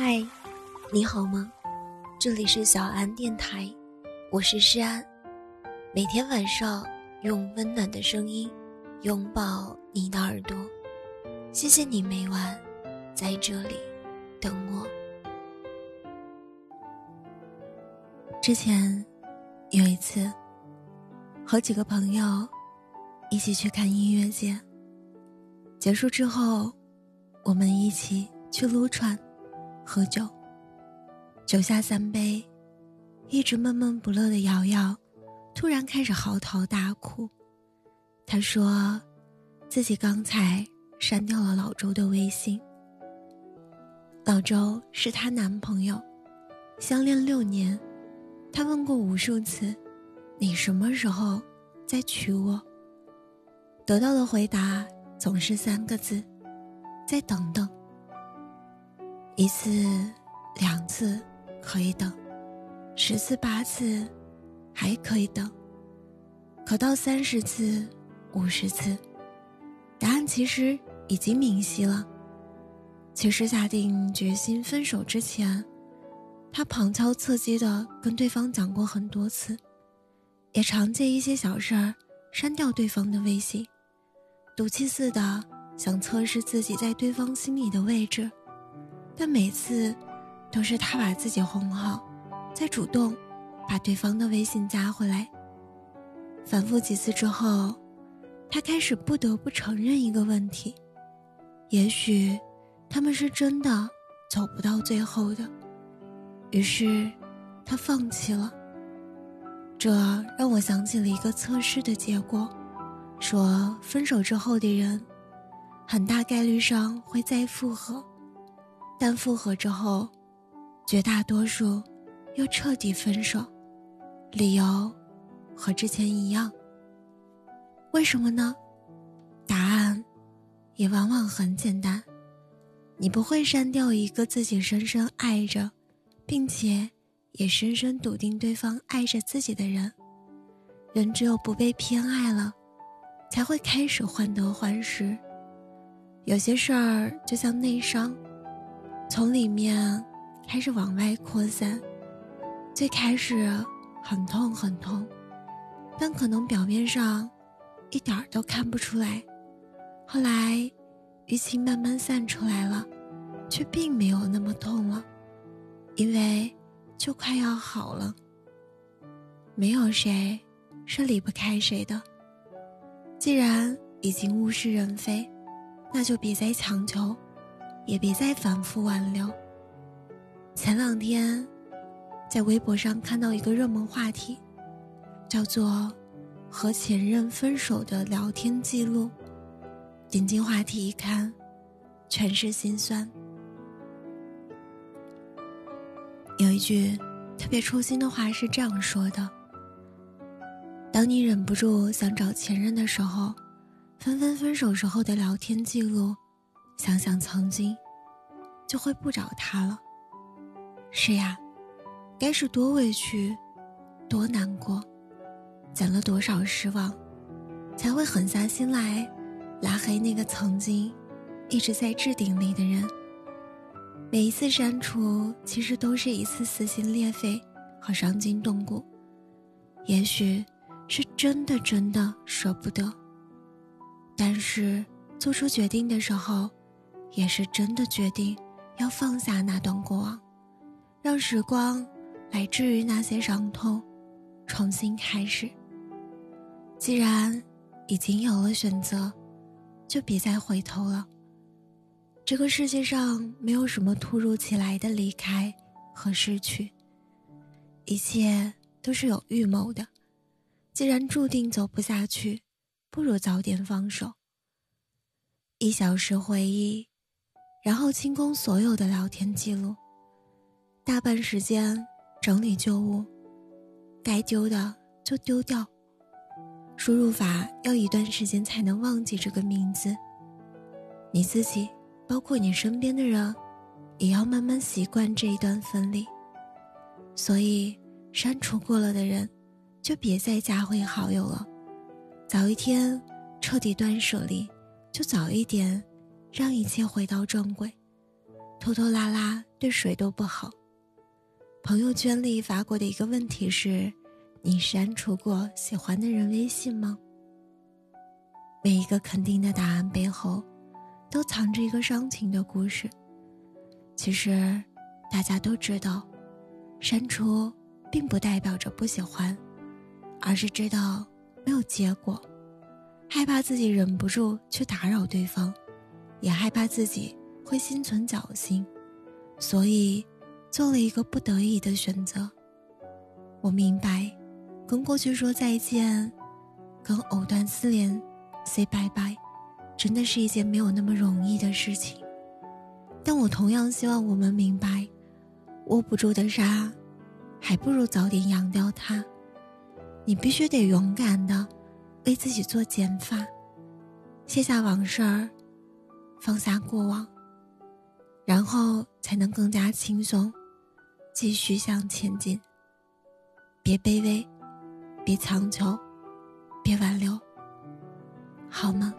嗨，你好吗？这里是小安电台，我是诗安。每天晚上用温暖的声音拥抱你的耳朵，谢谢你每晚在这里等我。之前有一次和几个朋友一起去看音乐节，结束之后，我们一起去撸串。喝酒，酒下三杯，一直闷闷不乐的瑶瑶，突然开始嚎啕大哭。她说，自己刚才删掉了老周的微信。老周是她男朋友，相恋六年，她问过无数次：“你什么时候再娶我？”得到的回答总是三个字：“再等等。”一次、两次可以等，十次、八次还可以等，可到三十次、五十次，答案其实已经明晰了。其实下定决心分手之前，他旁敲侧击的跟对方讲过很多次，也常借一些小事儿删掉对方的微信，赌气似的想测试自己在对方心里的位置。但每次，都是他把自己哄好，再主动把对方的微信加回来。反复几次之后，他开始不得不承认一个问题：也许他们是真的走不到最后的。于是，他放弃了。这让我想起了一个测试的结果，说分手之后的人，很大概率上会再复合。但复合之后，绝大多数又彻底分手，理由和之前一样。为什么呢？答案也往往很简单：你不会删掉一个自己深深爱着，并且也深深笃定对方爱着自己的人。人只有不被偏爱了，才会开始患得患失。有些事儿就像内伤。从里面开始往外扩散，最开始很痛很痛，但可能表面上一点儿都看不出来。后来淤青慢慢散出来了，却并没有那么痛了，因为就快要好了。没有谁是离不开谁的，既然已经物是人非，那就别再强求。也别再反复挽留。前两天，在微博上看到一个热门话题，叫做“和前任分手的聊天记录”。点进话题一看，全是心酸。有一句特别戳心的话是这样说的：“当你忍不住想找前任的时候，纷纷分手时候的聊天记录。”想想曾经，就会不找他了。是呀，该是多委屈，多难过，攒了多少失望，才会狠下心来拉黑那个曾经一直在置顶里的人。每一次删除，其实都是一次撕心裂肺和伤筋动骨。也许是真的真的舍不得，但是做出决定的时候。也是真的决定要放下那段过往，让时光来治愈那些伤痛，重新开始。既然已经有了选择，就别再回头了。这个世界上没有什么突如其来的离开和失去，一切都是有预谋的。既然注定走不下去，不如早点放手。一小时回忆。然后清空所有的聊天记录，大半时间整理旧物，该丢的就丢掉。输入法要一段时间才能忘记这个名字。你自己，包括你身边的人，也要慢慢习惯这一段分离。所以，删除过了的人，就别再加回好友了。早一天彻底断舍离，就早一点。让一切回到正轨，拖拖拉拉对谁都不好。朋友圈里发过的一个问题是：你删除过喜欢的人微信吗？每一个肯定的答案背后，都藏着一个伤情的故事。其实，大家都知道，删除并不代表着不喜欢，而是知道没有结果，害怕自己忍不住去打扰对方，也害怕自己会心存侥幸，所以做了一个不得已的选择。我明白，跟过去说再见，跟藕断丝连。say 拜拜，真的是一件没有那么容易的事情。但我同样希望我们明白，握不住的沙，还不如早点扬掉它。你必须得勇敢的为自己做减法，卸下往事儿，放下过往，然后才能更加轻松，继续向前进。别卑微，别强求，别挽留。好吗？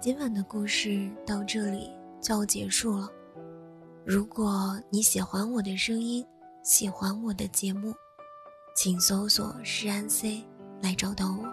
今晚的故事到这里就要结束了。如果你喜欢我的声音，喜欢我的节目，请搜索“诗安 C” 来找到我，